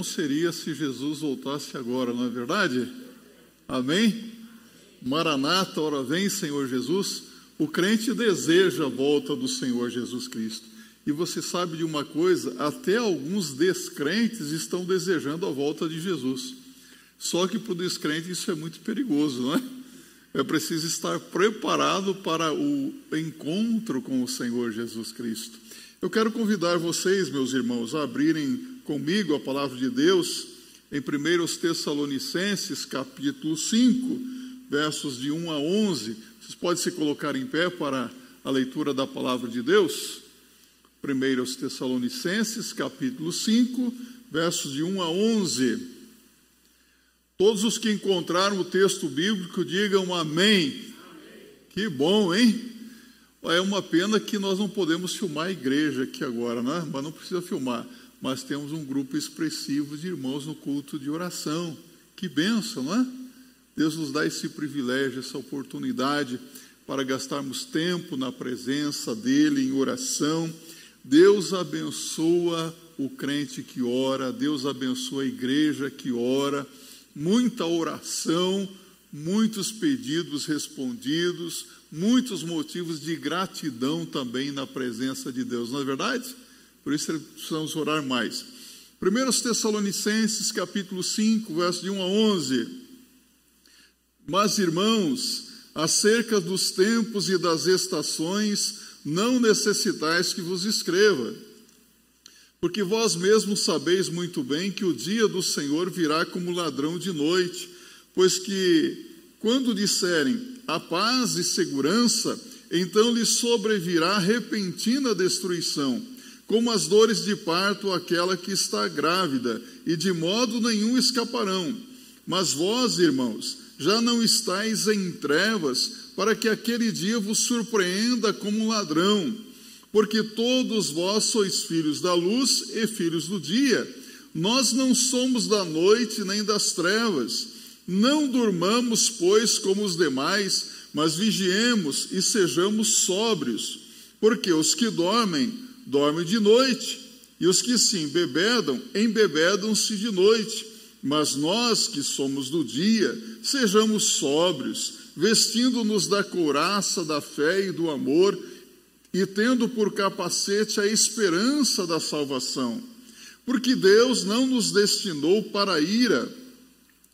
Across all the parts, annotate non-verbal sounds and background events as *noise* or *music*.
bom seria se Jesus voltasse agora, não é verdade? Amém? Maranata, ora vem, Senhor Jesus. O crente deseja a volta do Senhor Jesus Cristo. E você sabe de uma coisa? Até alguns descrentes estão desejando a volta de Jesus. Só que para o descrente isso é muito perigoso, não é? É preciso estar preparado para o encontro com o Senhor Jesus Cristo. Eu quero convidar vocês, meus irmãos, a abrirem comigo a palavra de Deus em 1 Tessalonicenses, capítulo 5, versos de 1 a 11. Vocês podem se colocar em pé para a leitura da palavra de Deus? 1 Tessalonicenses, capítulo 5, versos de 1 a 11. Todos os que encontraram o texto bíblico digam amém. amém. Que bom, hein? É uma pena que nós não podemos filmar a igreja aqui agora, né? mas não precisa filmar. Mas temos um grupo expressivo de irmãos no culto de oração. Que bênção, não é? Deus nos dá esse privilégio, essa oportunidade para gastarmos tempo na presença dEle em oração. Deus abençoa o crente que ora, Deus abençoa a igreja que ora. Muita oração, muitos pedidos respondidos, muitos motivos de gratidão também na presença de Deus, não é verdade? Por isso precisamos orar mais. 1 Tessalonicenses, capítulo 5, verso de 1 a 11. Mas, irmãos, acerca dos tempos e das estações, não necessitais que vos escreva, porque vós mesmos sabeis muito bem que o dia do Senhor virá como ladrão de noite, pois que, quando disserem a paz e segurança, então lhe sobrevirá repentina destruição, como as dores de parto àquela que está grávida, e de modo nenhum escaparão. Mas vós, irmãos, já não estáis em trevas, para que aquele dia vos surpreenda como ladrão, porque todos vós sois filhos da luz e filhos do dia. Nós não somos da noite nem das trevas. Não durmamos, pois, como os demais, mas vigiemos e sejamos sóbrios, porque os que dormem, dormem de noite, e os que se embebedam, embebedam-se de noite. Mas nós que somos do dia, sejamos sóbrios, vestindo-nos da couraça da fé e do amor, e tendo por capacete a esperança da salvação. Porque Deus não nos destinou para a ira,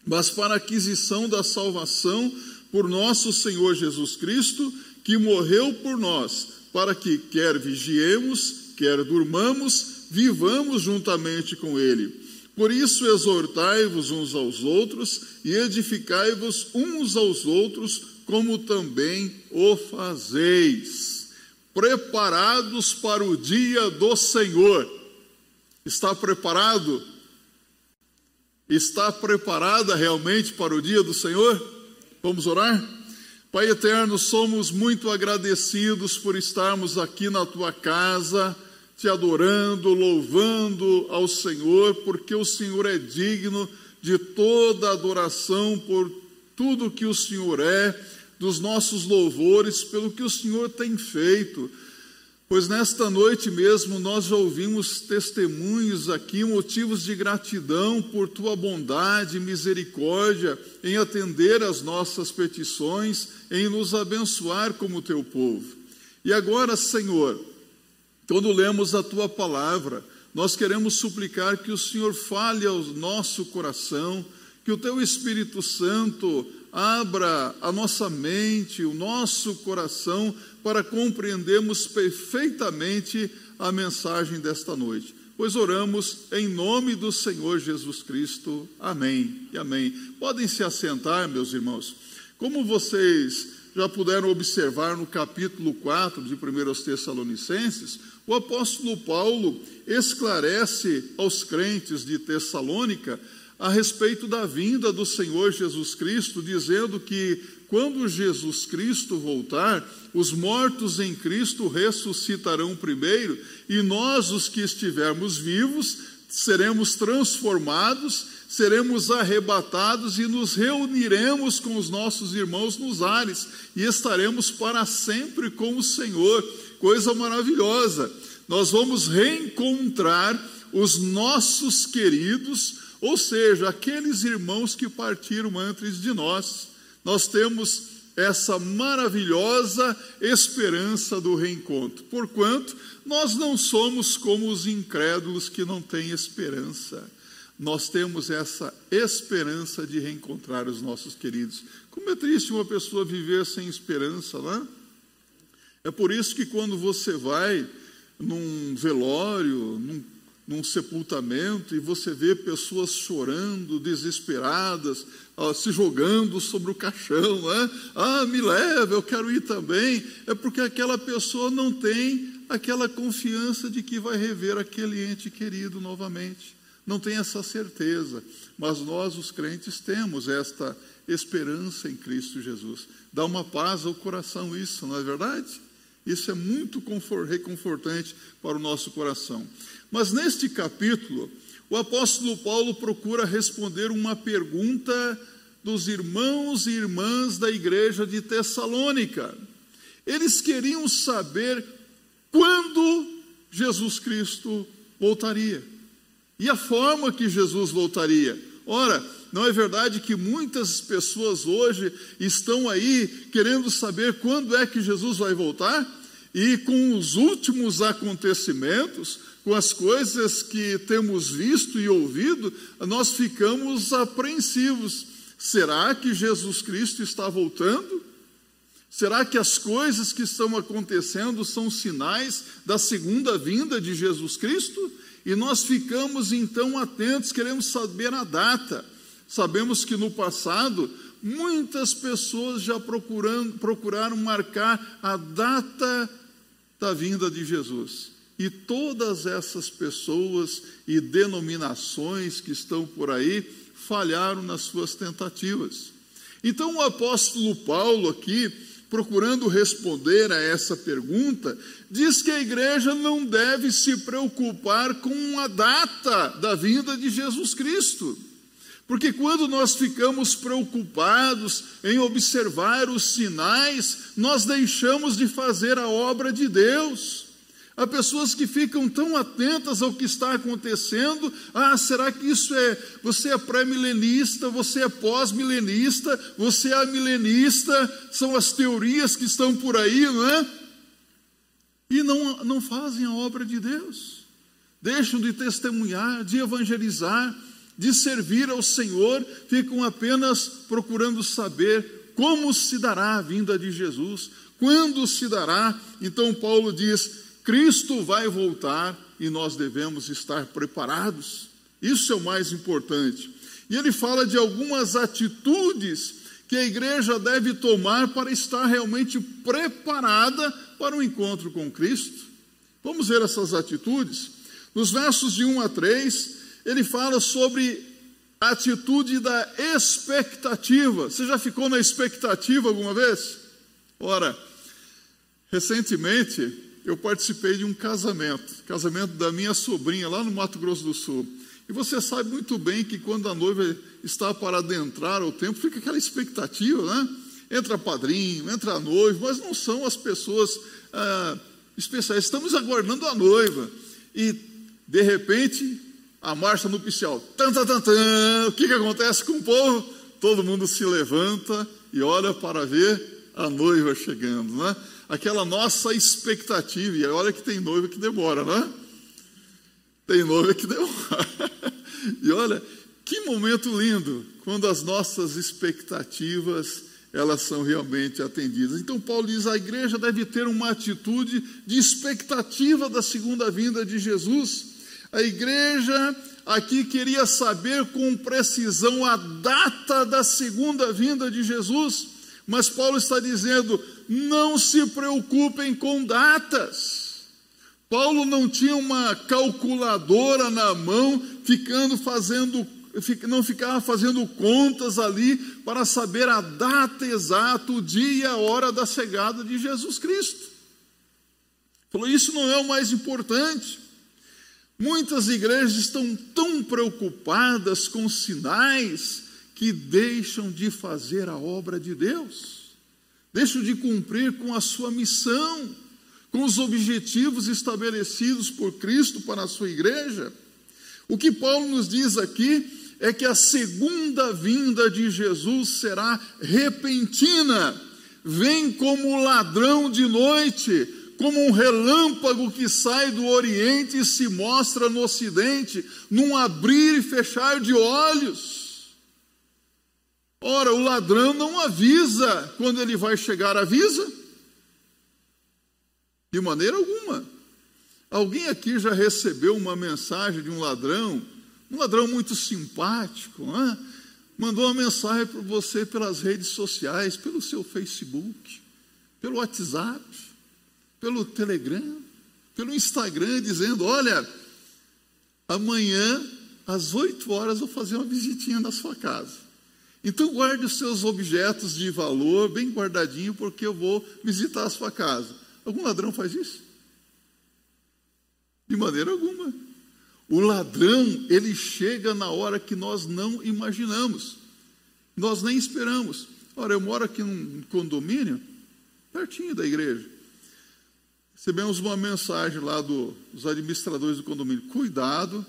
mas para a aquisição da salvação por nosso Senhor Jesus Cristo, que morreu por nós, para que, quer vigiemos, quer durmamos, vivamos juntamente com Ele. Por isso, exortai-vos uns aos outros e edificai-vos uns aos outros, como também o fazeis, preparados para o dia do Senhor. Está preparado? Está preparada realmente para o dia do Senhor? Vamos orar? Pai eterno, somos muito agradecidos por estarmos aqui na tua casa, te adorando, louvando ao Senhor, porque o Senhor é digno de toda adoração por tudo que o Senhor é, dos nossos louvores, pelo que o Senhor tem feito. Pois nesta noite mesmo nós ouvimos testemunhos aqui, motivos de gratidão por tua bondade e misericórdia em atender às nossas petições, em nos abençoar como teu povo. E agora, Senhor, quando lemos a tua palavra, nós queremos suplicar que o Senhor fale ao nosso coração, que o teu Espírito Santo abra a nossa mente, o nosso coração, para compreendermos perfeitamente a mensagem desta noite. Pois oramos em nome do Senhor Jesus Cristo. Amém e amém. Podem se assentar, meus irmãos. Como vocês já puderam observar no capítulo 4 de 1 Tessalonicenses, o apóstolo Paulo esclarece aos crentes de Tessalônica a respeito da vinda do Senhor Jesus Cristo, dizendo que quando Jesus Cristo voltar, os mortos em Cristo ressuscitarão primeiro, e nós, os que estivermos vivos, seremos transformados, seremos arrebatados e nos reuniremos com os nossos irmãos nos ares, e estaremos para sempre com o Senhor. Coisa maravilhosa! Nós vamos reencontrar os nossos queridos, ou seja, aqueles irmãos que partiram antes de nós. Nós temos essa maravilhosa esperança do reencontro. Porquanto nós não somos como os incrédulos que não têm esperança. Nós temos essa esperança de reencontrar os nossos queridos. Como é triste uma pessoa viver sem esperança, não é? É por isso que quando você vai num velório, num, num sepultamento, e você vê pessoas chorando, desesperadas, ó, se jogando sobre o caixão, né? ah, me leva, eu quero ir também, é porque aquela pessoa não tem aquela confiança de que vai rever aquele ente querido novamente. Não tem essa certeza, mas nós, os crentes, temos esta esperança em Cristo Jesus. Dá uma paz ao coração, isso, não é verdade? Isso é muito reconfortante para o nosso coração. Mas neste capítulo, o apóstolo Paulo procura responder uma pergunta dos irmãos e irmãs da igreja de Tessalônica. Eles queriam saber quando Jesus Cristo voltaria e a forma que Jesus voltaria. Ora, não é verdade que muitas pessoas hoje estão aí querendo saber quando é que Jesus vai voltar? E com os últimos acontecimentos, com as coisas que temos visto e ouvido, nós ficamos apreensivos. Será que Jesus Cristo está voltando? Será que as coisas que estão acontecendo são sinais da segunda vinda de Jesus Cristo? E nós ficamos então atentos, queremos saber a data. Sabemos que no passado muitas pessoas já procuraram marcar a data da vinda de Jesus. E todas essas pessoas e denominações que estão por aí falharam nas suas tentativas. Então o apóstolo Paulo aqui, procurando responder a essa pergunta, diz que a igreja não deve se preocupar com a data da vinda de Jesus Cristo. Porque quando nós ficamos preocupados em observar os sinais, nós deixamos de fazer a obra de Deus. Há pessoas que ficam tão atentas ao que está acontecendo. Ah, será que isso é. Você é pré-milenista, você é pós-milenista, você é milenista, são as teorias que estão por aí, não é? E não, não fazem a obra de Deus. Deixam de testemunhar, de evangelizar de servir ao Senhor, ficam apenas procurando saber como se dará a vinda de Jesus, quando se dará. Então, Paulo diz: Cristo vai voltar e nós devemos estar preparados. Isso é o mais importante. E ele fala de algumas atitudes que a igreja deve tomar para estar realmente preparada para o encontro com Cristo. Vamos ver essas atitudes. Nos versos de 1 a 3, ele fala sobre a atitude da expectativa. Você já ficou na expectativa alguma vez? Ora, recentemente eu participei de um casamento, casamento da minha sobrinha lá no Mato Grosso do Sul. E você sabe muito bem que quando a noiva está para adentrar o tempo, fica aquela expectativa, né? Entra padrinho, entra noivo, mas não são as pessoas ah, especiais. Estamos aguardando a noiva. E, de repente, a marcha nupcial. Tan, tan, tan, tan. O que, que acontece com o povo? Todo mundo se levanta e olha para ver a noiva chegando, né? Aquela nossa expectativa. E olha que tem noiva que demora, né? Tem noiva que demora. *laughs* e olha, que momento lindo quando as nossas expectativas elas são realmente atendidas. Então Paulo diz: a igreja deve ter uma atitude de expectativa da segunda vinda de Jesus. A igreja aqui queria saber com precisão a data da segunda vinda de Jesus, mas Paulo está dizendo: não se preocupem com datas. Paulo não tinha uma calculadora na mão, ficando fazendo, não ficava fazendo contas ali para saber a data exata, o dia e a hora da chegada de Jesus Cristo. Falou: isso não é o mais importante. Muitas igrejas estão tão preocupadas com sinais que deixam de fazer a obra de Deus, deixam de cumprir com a sua missão, com os objetivos estabelecidos por Cristo para a sua igreja. O que Paulo nos diz aqui é que a segunda vinda de Jesus será repentina, vem como ladrão de noite, como um relâmpago que sai do Oriente e se mostra no Ocidente, num abrir e fechar de olhos. Ora, o ladrão não avisa quando ele vai chegar, avisa? De maneira alguma. Alguém aqui já recebeu uma mensagem de um ladrão, um ladrão muito simpático, é? mandou uma mensagem para você pelas redes sociais, pelo seu Facebook, pelo WhatsApp pelo Telegram, pelo Instagram, dizendo: Olha, amanhã, às 8 horas, vou fazer uma visitinha na sua casa. Então, guarde os seus objetos de valor bem guardadinho, porque eu vou visitar a sua casa. Algum ladrão faz isso? De maneira alguma. O ladrão, ele chega na hora que nós não imaginamos, nós nem esperamos. Ora, eu moro aqui num condomínio, pertinho da igreja. Recebemos uma mensagem lá do, dos administradores do condomínio. Cuidado,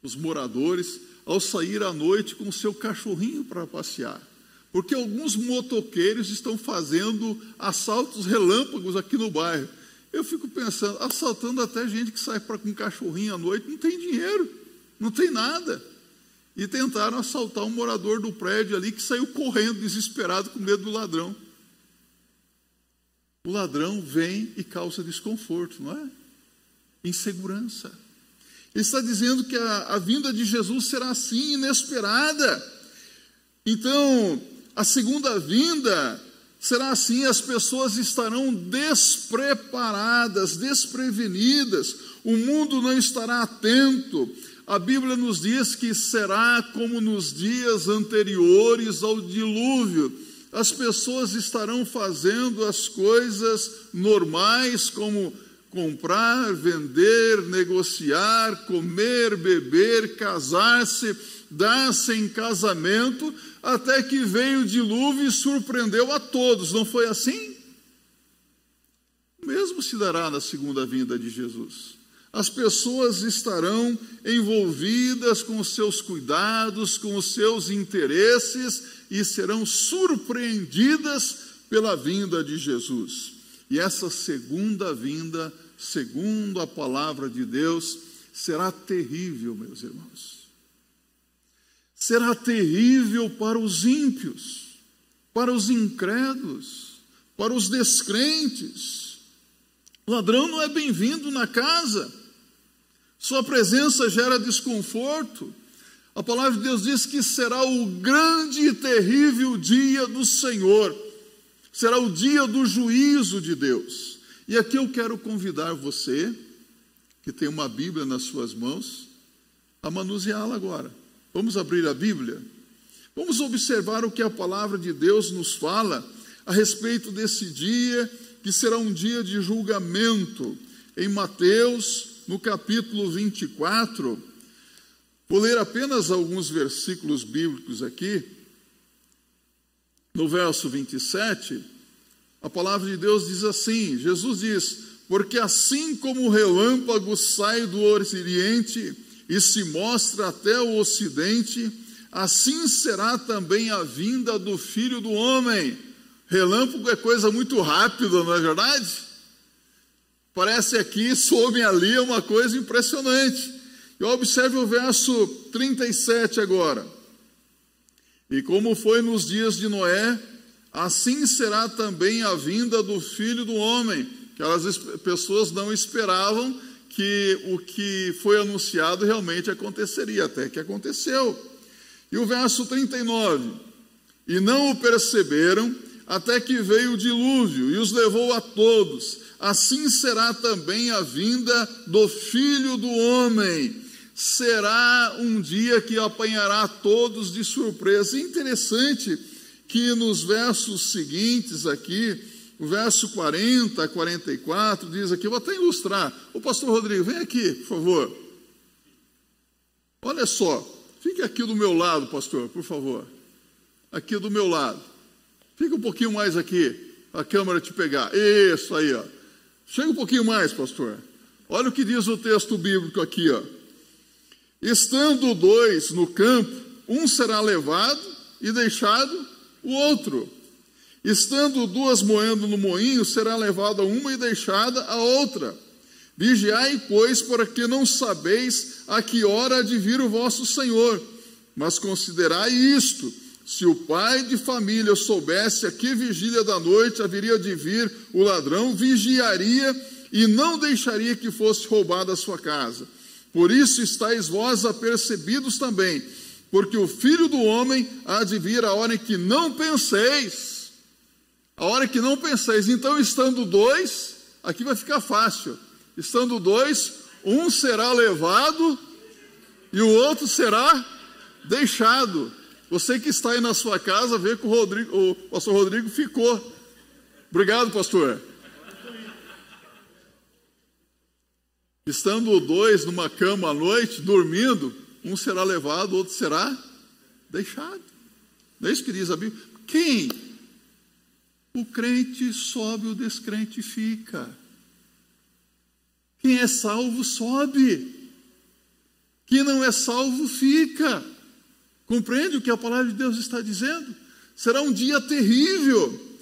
os moradores, ao sair à noite com o seu cachorrinho para passear. Porque alguns motoqueiros estão fazendo assaltos relâmpagos aqui no bairro. Eu fico pensando, assaltando até gente que sai para com um cachorrinho à noite, não tem dinheiro, não tem nada. E tentaram assaltar um morador do prédio ali que saiu correndo, desesperado, com medo do ladrão. O ladrão vem e causa desconforto, não é? Insegurança. Ele está dizendo que a, a vinda de Jesus será assim, inesperada. Então, a segunda vinda será assim: as pessoas estarão despreparadas, desprevenidas, o mundo não estará atento. A Bíblia nos diz que será como nos dias anteriores ao dilúvio as pessoas estarão fazendo as coisas normais, como comprar, vender, negociar, comer, beber, casar-se, dar-se em casamento, até que veio o dilúvio e surpreendeu a todos. Não foi assim? O mesmo se dará na segunda vinda de Jesus. As pessoas estarão envolvidas com os seus cuidados, com os seus interesses e serão surpreendidas pela vinda de Jesus. E essa segunda vinda, segundo a palavra de Deus, será terrível, meus irmãos. Será terrível para os ímpios, para os incrédulos, para os descrentes. O ladrão não é bem-vindo na casa, sua presença gera desconforto. A palavra de Deus diz que será o grande e terrível dia do Senhor, será o dia do juízo de Deus. E aqui eu quero convidar você, que tem uma Bíblia nas suas mãos, a manuseá-la agora. Vamos abrir a Bíblia? Vamos observar o que a palavra de Deus nos fala a respeito desse dia, que será um dia de julgamento. Em Mateus, no capítulo 24, Vou ler apenas alguns versículos bíblicos aqui. No verso 27, a palavra de Deus diz assim: Jesus diz: Porque assim como o relâmpago sai do Oriente e se mostra até o Ocidente, assim será também a vinda do Filho do Homem. Relâmpago é coisa muito rápida, não é verdade? Parece aqui, some ali, é uma coisa impressionante. E observe o verso 37 agora. E como foi nos dias de Noé, assim será também a vinda do filho do homem. Aquelas pessoas não esperavam que o que foi anunciado realmente aconteceria, até que aconteceu. E o verso 39: E não o perceberam, até que veio o dilúvio e os levou a todos. Assim será também a vinda do filho do homem será um dia que apanhará todos de surpresa. interessante que nos versos seguintes aqui, o verso 40 a 44, diz aqui, vou até ilustrar. O pastor Rodrigo, vem aqui, por favor. Olha só, fique aqui do meu lado, pastor, por favor. Aqui do meu lado. Fica um pouquinho mais aqui, a câmera te pegar. Isso aí, ó. Chega um pouquinho mais, pastor. Olha o que diz o texto bíblico aqui, ó. Estando dois no campo, um será levado e deixado o outro. Estando duas moendo no moinho, será levada uma e deixada a outra. Vigiai, pois, para que não sabeis a que hora há de vir o vosso Senhor. Mas considerai isto: se o pai de família soubesse a que vigília da noite haveria de vir o ladrão, vigiaria e não deixaria que fosse roubada a sua casa. Por isso estáis vós apercebidos também, porque o filho do homem há de vir a hora em que não penseis a hora que não penseis. Então, estando dois, aqui vai ficar fácil. Estando dois, um será levado e o outro será deixado. Você que está aí na sua casa, vê que o, Rodrigo, o pastor Rodrigo ficou. Obrigado, pastor. Estando dois numa cama à noite, dormindo, um será levado, outro será deixado. Não é isso que diz a Bíblia? Quem o crente sobe, o descrente fica. Quem é salvo sobe. Quem não é salvo fica. Compreende o que a palavra de Deus está dizendo? Será um dia terrível.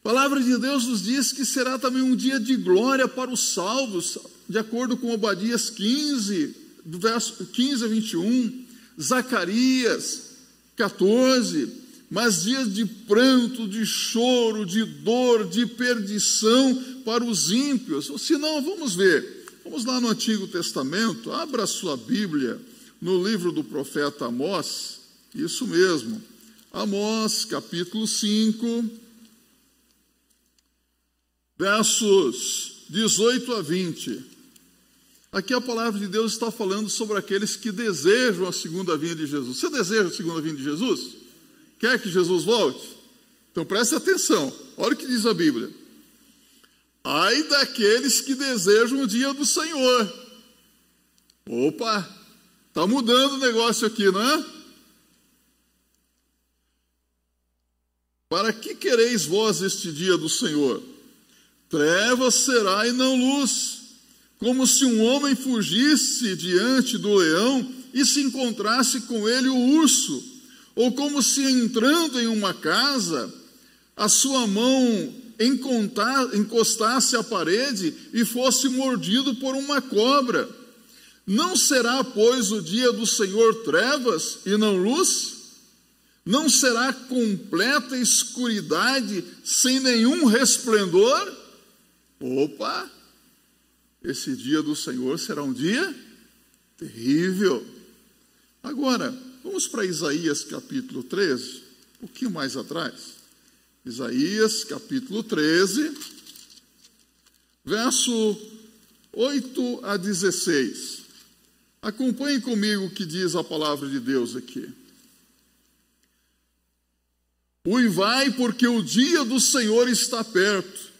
A palavra de Deus nos diz que será também um dia de glória para os salvos, de acordo com Obadias 15, do verso 15 a 21, Zacarias 14 mas dias de pranto, de choro, de dor, de perdição para os ímpios. Se não, vamos ver. Vamos lá no Antigo Testamento, abra sua Bíblia no livro do profeta Amós, isso mesmo. Amós, capítulo 5, versos 18 a 20. Aqui a palavra de Deus está falando sobre aqueles que desejam a segunda vinda de Jesus. Você deseja a segunda vinda de Jesus? Quer que Jesus volte? Então preste atenção, olha o que diz a Bíblia. Ai daqueles que desejam o dia do Senhor. Opa, está mudando o negócio aqui, não é? Para que quereis vós este dia do Senhor? Trevas será e não luz, como se um homem fugisse diante do leão e se encontrasse com ele o urso ou como se entrando em uma casa, a sua mão encostasse à parede e fosse mordido por uma cobra. Não será, pois, o dia do Senhor trevas e não luz? Não será completa escuridade sem nenhum resplendor? Opa! Esse dia do Senhor será um dia terrível. Agora, Vamos para Isaías capítulo 13, um pouquinho mais atrás. Isaías capítulo 13, verso 8 a 16. Acompanhe comigo o que diz a palavra de Deus aqui. Uivai, porque o dia do Senhor está perto.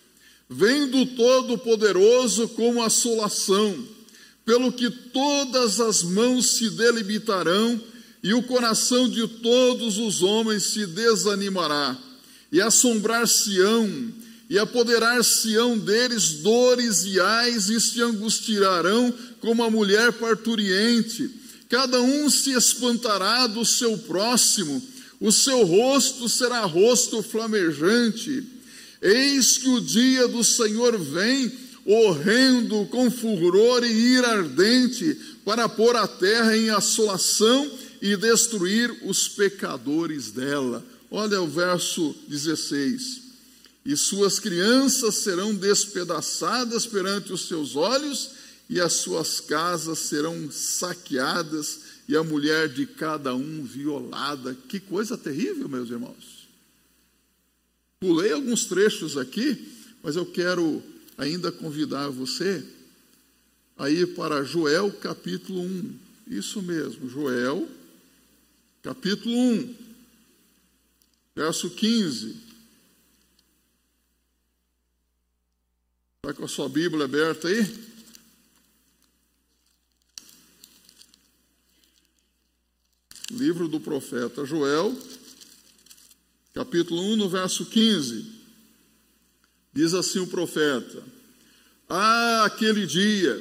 Vem do Todo-Poderoso como assolação, pelo que todas as mãos se delimitarão e o coração de todos os homens se desanimará, e assombrar-se-ão, e apoderar-se-ão deles dores e ais, e se angustiarão como a mulher parturiente. Cada um se espantará do seu próximo, o seu rosto será rosto flamejante. Eis que o dia do Senhor vem, horrendo, com furor e ira ardente, para pôr a terra em assolação e destruir os pecadores dela. Olha o verso 16. E suas crianças serão despedaçadas perante os seus olhos, e as suas casas serão saqueadas, e a mulher de cada um violada. Que coisa terrível, meus irmãos. Pulei alguns trechos aqui, mas eu quero ainda convidar você a ir para Joel capítulo 1. Isso mesmo, Joel capítulo 1, verso 15. Está com a sua Bíblia aberta aí? Livro do profeta Joel, capítulo 1, no verso 15. Diz assim o profeta: Ah, aquele dia,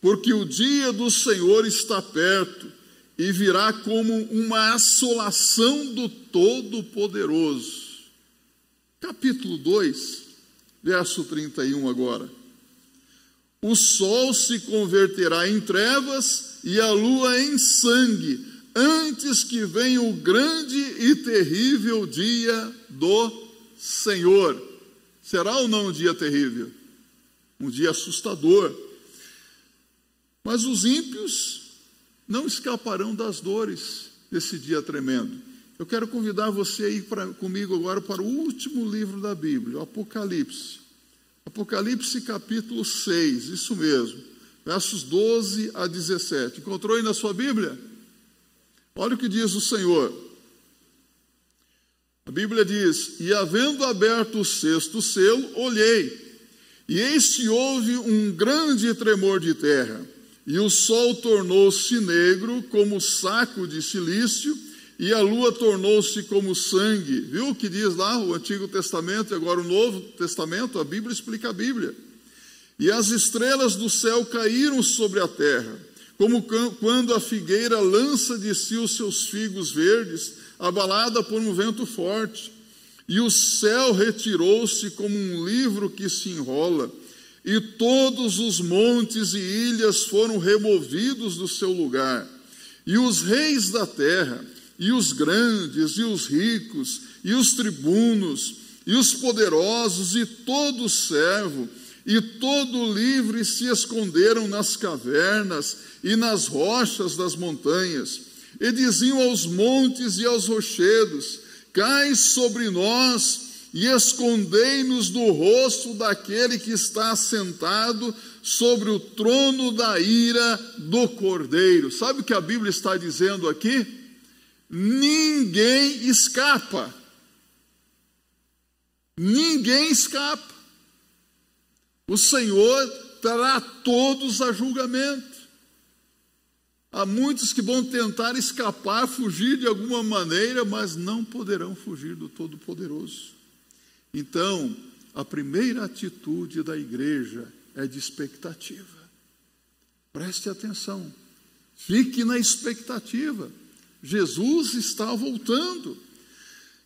porque o dia do Senhor está perto e virá como uma assolação do Todo-Poderoso. Capítulo 2, verso 31 agora. O sol se converterá em trevas e a lua em sangue, antes que venha o grande e terrível dia do Senhor. Será ou não um dia terrível? Um dia assustador. Mas os ímpios não escaparão das dores desse dia tremendo. Eu quero convidar você a ir pra, comigo agora para o último livro da Bíblia, o Apocalipse. Apocalipse capítulo 6, isso mesmo, versos 12 a 17. Encontrou aí na sua Bíblia? Olha o que diz o Senhor. A Bíblia diz: E havendo aberto o sexto selo, olhei, e eis que houve um grande tremor de terra, e o sol tornou-se negro como saco de silício, e a lua tornou-se como sangue. Viu o que diz lá o Antigo Testamento e agora o Novo Testamento? A Bíblia explica a Bíblia. E as estrelas do céu caíram sobre a terra, como quando a figueira lança de si os seus figos verdes, abalada por um vento forte. E o céu retirou-se como um livro que se enrola, e todos os montes e ilhas foram removidos do seu lugar. E os reis da terra, e os grandes, e os ricos, e os tribunos, e os poderosos, e todo servo, e todo livre se esconderam nas cavernas e nas rochas das montanhas, e diziam aos montes e aos rochedos: Cai sobre nós e escondei-nos do rosto daquele que está sentado sobre o trono da ira do Cordeiro. Sabe o que a Bíblia está dizendo aqui? Ninguém escapa. Ninguém escapa. O Senhor trará todos a julgamento. Há muitos que vão tentar escapar, fugir de alguma maneira, mas não poderão fugir do Todo-Poderoso. Então, a primeira atitude da igreja é de expectativa. Preste atenção, fique na expectativa. Jesus está voltando.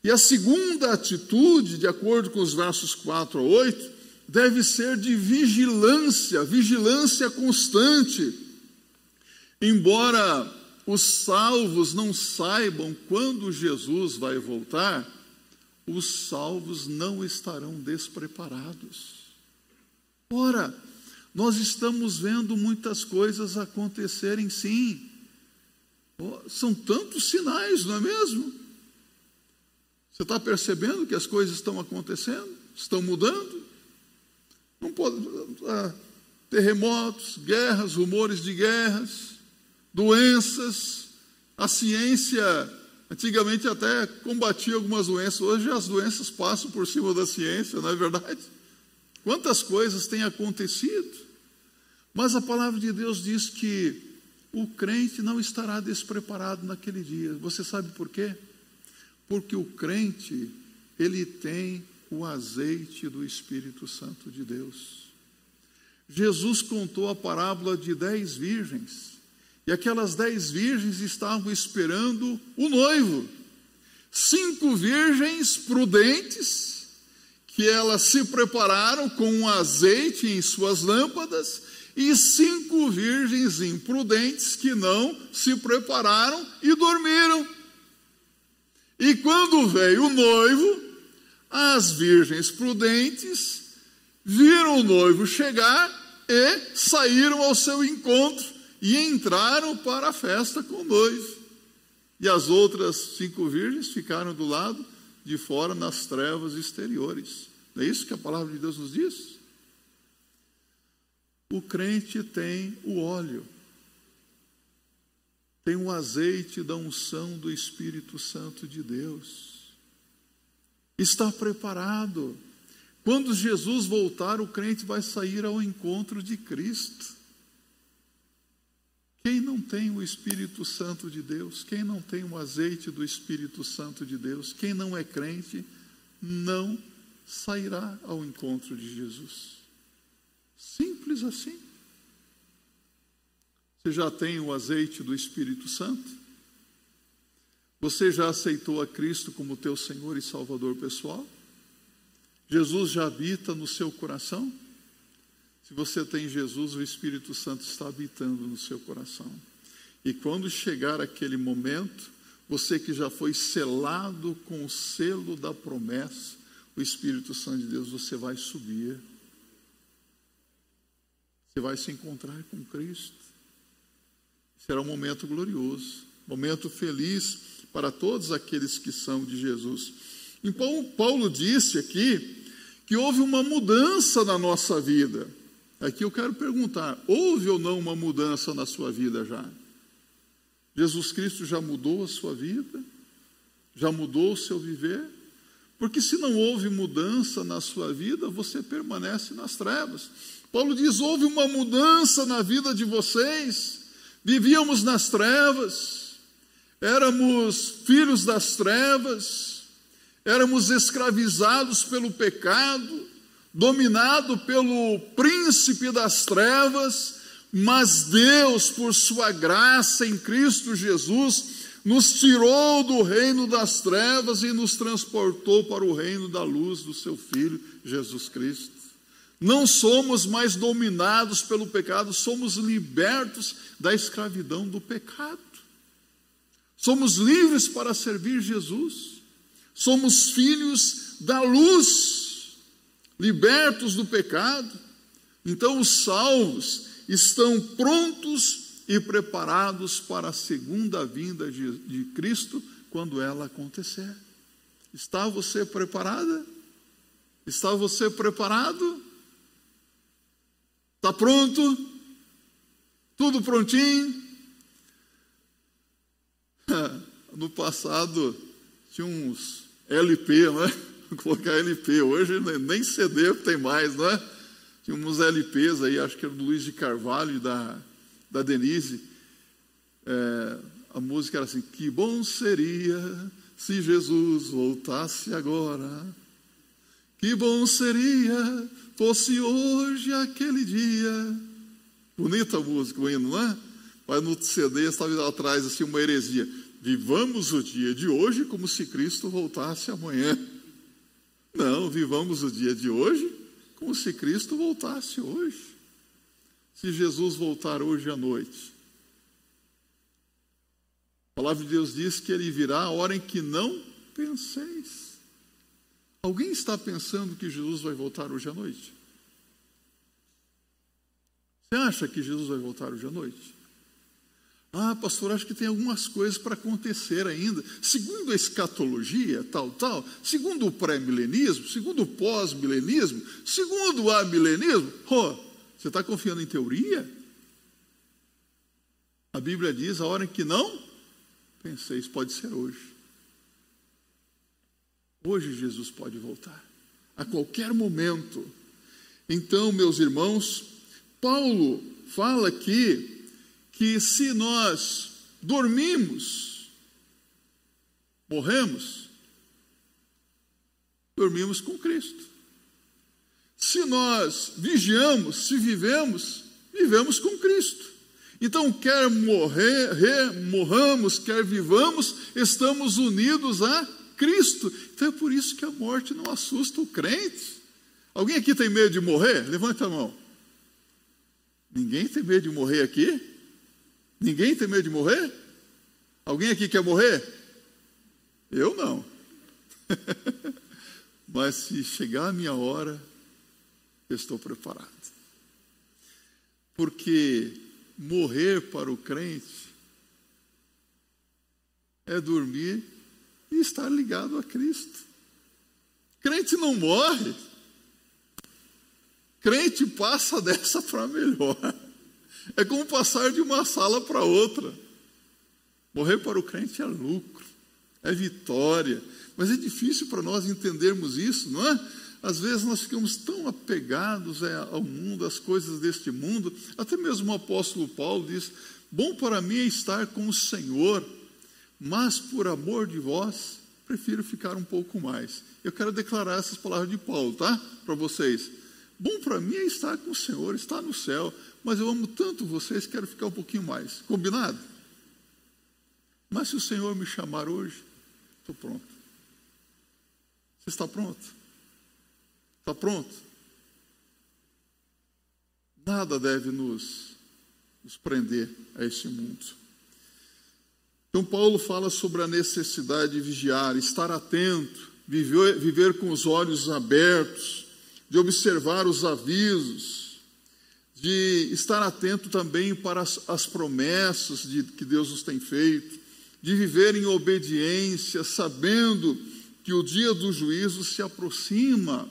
E a segunda atitude, de acordo com os versos 4 a 8, deve ser de vigilância, vigilância constante. Embora os salvos não saibam quando Jesus vai voltar, os salvos não estarão despreparados. Ora, nós estamos vendo muitas coisas acontecerem sim. São tantos sinais, não é mesmo? Você está percebendo que as coisas estão acontecendo, estão mudando? Não pode, ah, terremotos, guerras, rumores de guerras, doenças. A ciência antigamente até combatia algumas doenças, hoje as doenças passam por cima da ciência, não é verdade? Quantas coisas têm acontecido? Mas a palavra de Deus diz que o crente não estará despreparado naquele dia. Você sabe por quê? Porque o crente, ele tem o azeite do Espírito Santo de Deus. Jesus contou a parábola de dez virgens, e aquelas dez virgens estavam esperando o noivo. Cinco virgens prudentes, que elas se prepararam com um azeite em suas lâmpadas, e cinco virgens imprudentes que não se prepararam e dormiram. E quando veio o noivo, as virgens prudentes viram o noivo chegar e saíram ao seu encontro e entraram para a festa com noivo. E as outras cinco virgens ficaram do lado de fora nas trevas exteriores. Não é isso que a palavra de Deus nos diz? O crente tem o óleo, tem o azeite da unção do Espírito Santo de Deus. Está preparado. Quando Jesus voltar, o crente vai sair ao encontro de Cristo. Quem não tem o Espírito Santo de Deus, quem não tem o azeite do Espírito Santo de Deus, quem não é crente, não sairá ao encontro de Jesus. Simples assim. Você já tem o azeite do Espírito Santo? Você já aceitou a Cristo como teu Senhor e Salvador pessoal? Jesus já habita no seu coração? Se você tem Jesus, o Espírito Santo está habitando no seu coração. E quando chegar aquele momento, você que já foi selado com o selo da promessa, o Espírito Santo de Deus, você vai subir. Você vai se encontrar com Cristo. Será um momento glorioso, momento feliz para todos aqueles que são de Jesus. Então, Paulo disse aqui que houve uma mudança na nossa vida. Aqui eu quero perguntar: houve ou não uma mudança na sua vida já? Jesus Cristo já mudou a sua vida? Já mudou o seu viver? Porque se não houve mudança na sua vida, você permanece nas trevas. Paulo diz: houve uma mudança na vida de vocês. Vivíamos nas trevas, éramos filhos das trevas, éramos escravizados pelo pecado, dominado pelo príncipe das trevas, mas Deus, por sua graça em Cristo Jesus, nos tirou do reino das trevas e nos transportou para o reino da luz do seu Filho, Jesus Cristo. Não somos mais dominados pelo pecado, somos libertos da escravidão do pecado. Somos livres para servir Jesus. Somos filhos da luz, libertos do pecado. Então, os salvos estão prontos e preparados para a segunda vinda de, de Cristo quando ela acontecer. Está você preparada? Está você preparado? Está pronto? Tudo prontinho? *laughs* No passado tinha uns LP, né? Vou *laughs* colocar LP. Hoje nem CD tem mais, não é? Tinha uns LPs aí, acho que era do Luiz de Carvalho e da, da Denise. É, a música era assim: Que bom seria se Jesus voltasse agora. Que bom seria fosse hoje aquele dia. Bonita a música, o hino, não é? Mas no CD estava atrás assim uma heresia. Vivamos o dia de hoje como se Cristo voltasse amanhã. Não, vivamos o dia de hoje como se Cristo voltasse hoje. Se Jesus voltar hoje à noite. A palavra de Deus diz que ele virá a hora em que não penseis. Alguém está pensando que Jesus vai voltar hoje à noite? Você acha que Jesus vai voltar hoje à noite? Ah, pastor, acho que tem algumas coisas para acontecer ainda. Segundo a escatologia, tal, tal, segundo o pré-milenismo, segundo o pós-milenismo, segundo o amilenismo, oh, você está confiando em teoria? A Bíblia diz a hora em que não penseis, pode ser hoje. Hoje Jesus pode voltar, a qualquer momento. Então, meus irmãos, Paulo fala aqui que se nós dormimos, morremos, dormimos com Cristo. Se nós vigiamos, se vivemos, vivemos com Cristo. Então, quer morrer, re, morramos, quer vivamos, estamos unidos a Cristo. Então é por isso que a morte não assusta o crente. Alguém aqui tem medo de morrer? Levanta a mão. Ninguém tem medo de morrer aqui? Ninguém tem medo de morrer? Alguém aqui quer morrer? Eu não. *laughs* Mas se chegar a minha hora, eu estou preparado. Porque morrer para o crente é dormir e estar ligado a Cristo. Crente não morre. Crente passa *laughs* dessa para melhor. É como passar de uma sala para outra. Morrer para o crente é lucro, é vitória. Mas é difícil para nós entendermos isso, não é? Às vezes nós ficamos tão apegados é, ao mundo, às coisas deste mundo. Até mesmo o apóstolo Paulo diz: Bom para mim é estar com o Senhor, mas por amor de vós, prefiro ficar um pouco mais. Eu quero declarar essas palavras de Paulo, tá? Para vocês. Bom para mim é estar com o Senhor, estar no céu, mas eu amo tanto vocês, quero ficar um pouquinho mais. Combinado? Mas se o Senhor me chamar hoje, estou pronto. Você está pronto? Está pronto? Nada deve nos, nos prender a este mundo. Então, Paulo fala sobre a necessidade de vigiar, estar atento, viver, viver com os olhos abertos, de observar os avisos, de estar atento também para as, as promessas de, que Deus nos tem feito, de viver em obediência, sabendo que o dia do juízo se aproxima.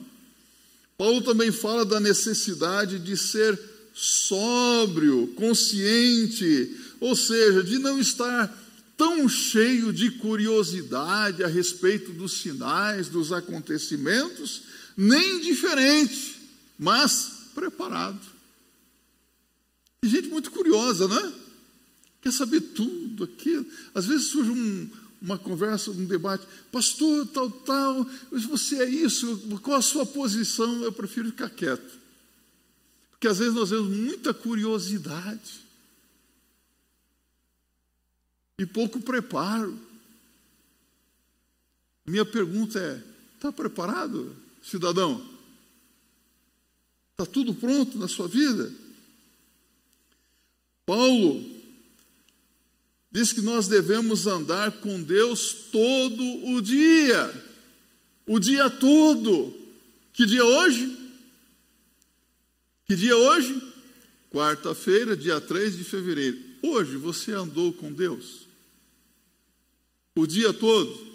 Paulo também fala da necessidade de ser sóbrio, consciente, ou seja, de não estar tão cheio de curiosidade a respeito dos sinais, dos acontecimentos, nem diferente, mas preparado. Tem gente muito curiosa, não é? Quer saber tudo aquilo. Às vezes surge um, uma conversa, um debate, pastor, tal, tal, você é isso, qual a sua posição? Eu prefiro ficar quieto. Porque às vezes nós temos muita curiosidade e pouco preparo. Minha pergunta é: está preparado, cidadão? Está tudo pronto na sua vida? Paulo diz que nós devemos andar com Deus todo o dia, o dia todo. Que dia hoje? Que dia hoje? Quarta-feira, dia 3 de fevereiro. Hoje você andou com Deus? O dia todo?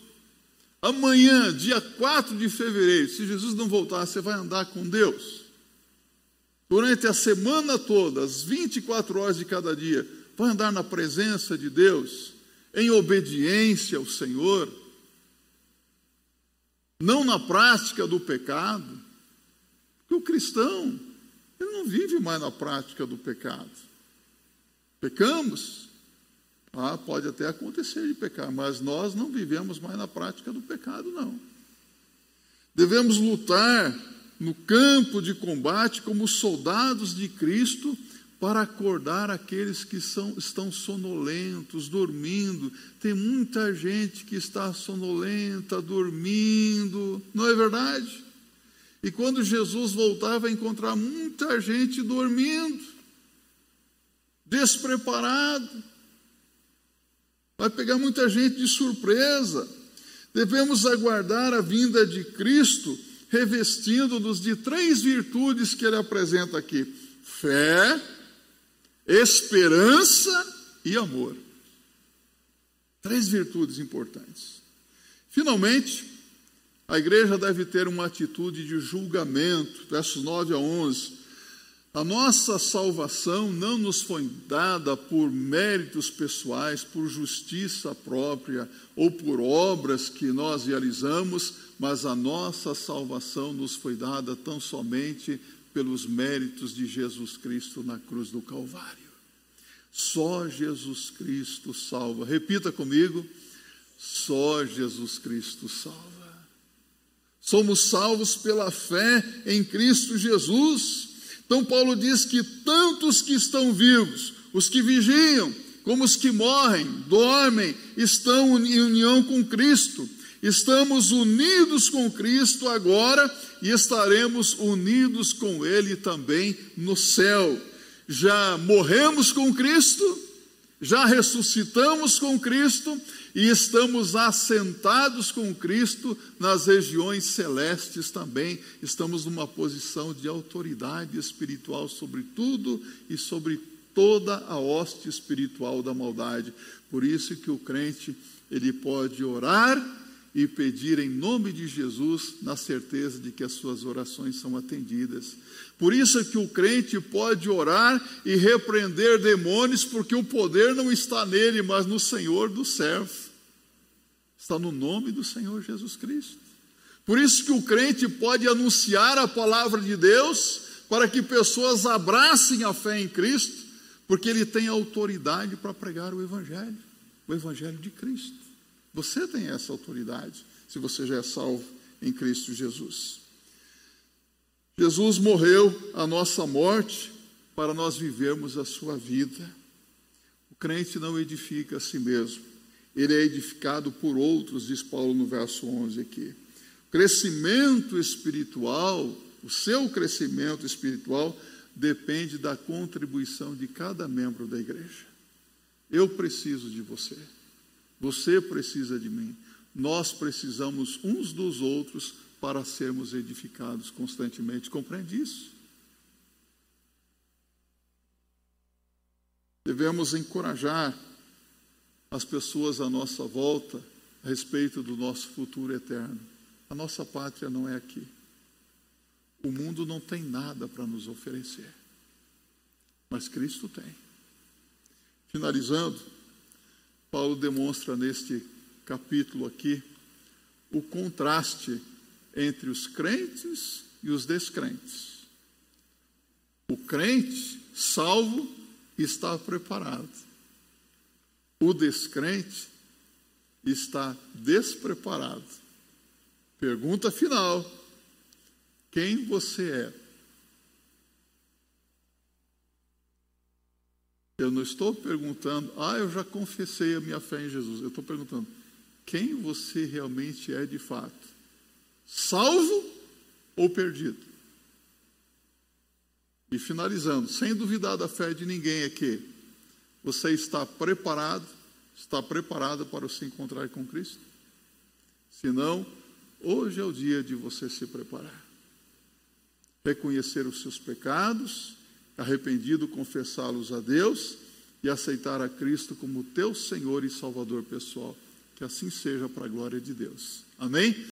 Amanhã, dia 4 de fevereiro, se Jesus não voltar, você vai andar com Deus? Durante a semana toda, as 24 horas de cada dia, vai andar na presença de Deus, em obediência ao Senhor, não na prática do pecado, porque o cristão, ele não vive mais na prática do pecado. Pecamos? Ah, pode até acontecer de pecar, mas nós não vivemos mais na prática do pecado, não. Devemos lutar no campo de combate como soldados de Cristo para acordar aqueles que são, estão sonolentos, dormindo. Tem muita gente que está sonolenta, dormindo, não é verdade? E quando Jesus voltar, vai encontrar muita gente dormindo, despreparado. Vai pegar muita gente de surpresa. Devemos aguardar a vinda de Cristo, revestindo-nos de três virtudes que ele apresenta aqui: fé, esperança e amor. Três virtudes importantes. Finalmente, a igreja deve ter uma atitude de julgamento, versos 9 a 11. A nossa salvação não nos foi dada por méritos pessoais, por justiça própria ou por obras que nós realizamos, mas a nossa salvação nos foi dada tão somente pelos méritos de Jesus Cristo na cruz do Calvário. Só Jesus Cristo salva. Repita comigo: só Jesus Cristo salva. Somos salvos pela fé em Cristo Jesus. Então, Paulo diz que tantos que estão vivos, os que vigiam, como os que morrem, dormem, estão em união com Cristo. Estamos unidos com Cristo agora e estaremos unidos com Ele também no céu. Já morremos com Cristo, já ressuscitamos com Cristo e estamos assentados com Cristo nas regiões celestes também. Estamos numa posição de autoridade espiritual sobre tudo e sobre toda a hoste espiritual da maldade. Por isso que o crente ele pode orar e pedir em nome de Jesus, na certeza de que as suas orações são atendidas. Por isso é que o crente pode orar e repreender demônios, porque o poder não está nele, mas no Senhor do servo. Está no nome do Senhor Jesus Cristo. Por isso que o crente pode anunciar a palavra de Deus para que pessoas abracem a fé em Cristo, porque ele tem autoridade para pregar o evangelho, o evangelho de Cristo. Você tem essa autoridade, se você já é salvo em Cristo Jesus. Jesus morreu a nossa morte para nós vivermos a sua vida. O crente não edifica a si mesmo, ele é edificado por outros, diz Paulo no verso 11 aqui. O crescimento espiritual, o seu crescimento espiritual, depende da contribuição de cada membro da igreja. Eu preciso de você. Você precisa de mim. Nós precisamos uns dos outros para sermos edificados constantemente. Compreende isso? Devemos encorajar as pessoas à nossa volta a respeito do nosso futuro eterno. A nossa pátria não é aqui. O mundo não tem nada para nos oferecer, mas Cristo tem. Finalizando, Paulo demonstra neste capítulo aqui o contraste entre os crentes e os descrentes. O crente salvo está preparado. O descrente está despreparado. Pergunta final: quem você é? Eu não estou perguntando, ah, eu já confessei a minha fé em Jesus. Eu estou perguntando, quem você realmente é de fato? Salvo ou perdido? E finalizando, sem duvidar da fé de ninguém aqui, você está preparado, está preparado para se encontrar com Cristo? Se não, hoje é o dia de você se preparar. Reconhecer os seus pecados, arrependido, confessá-los a Deus e aceitar a Cristo como teu Senhor e Salvador pessoal. Que assim seja para a glória de Deus. Amém?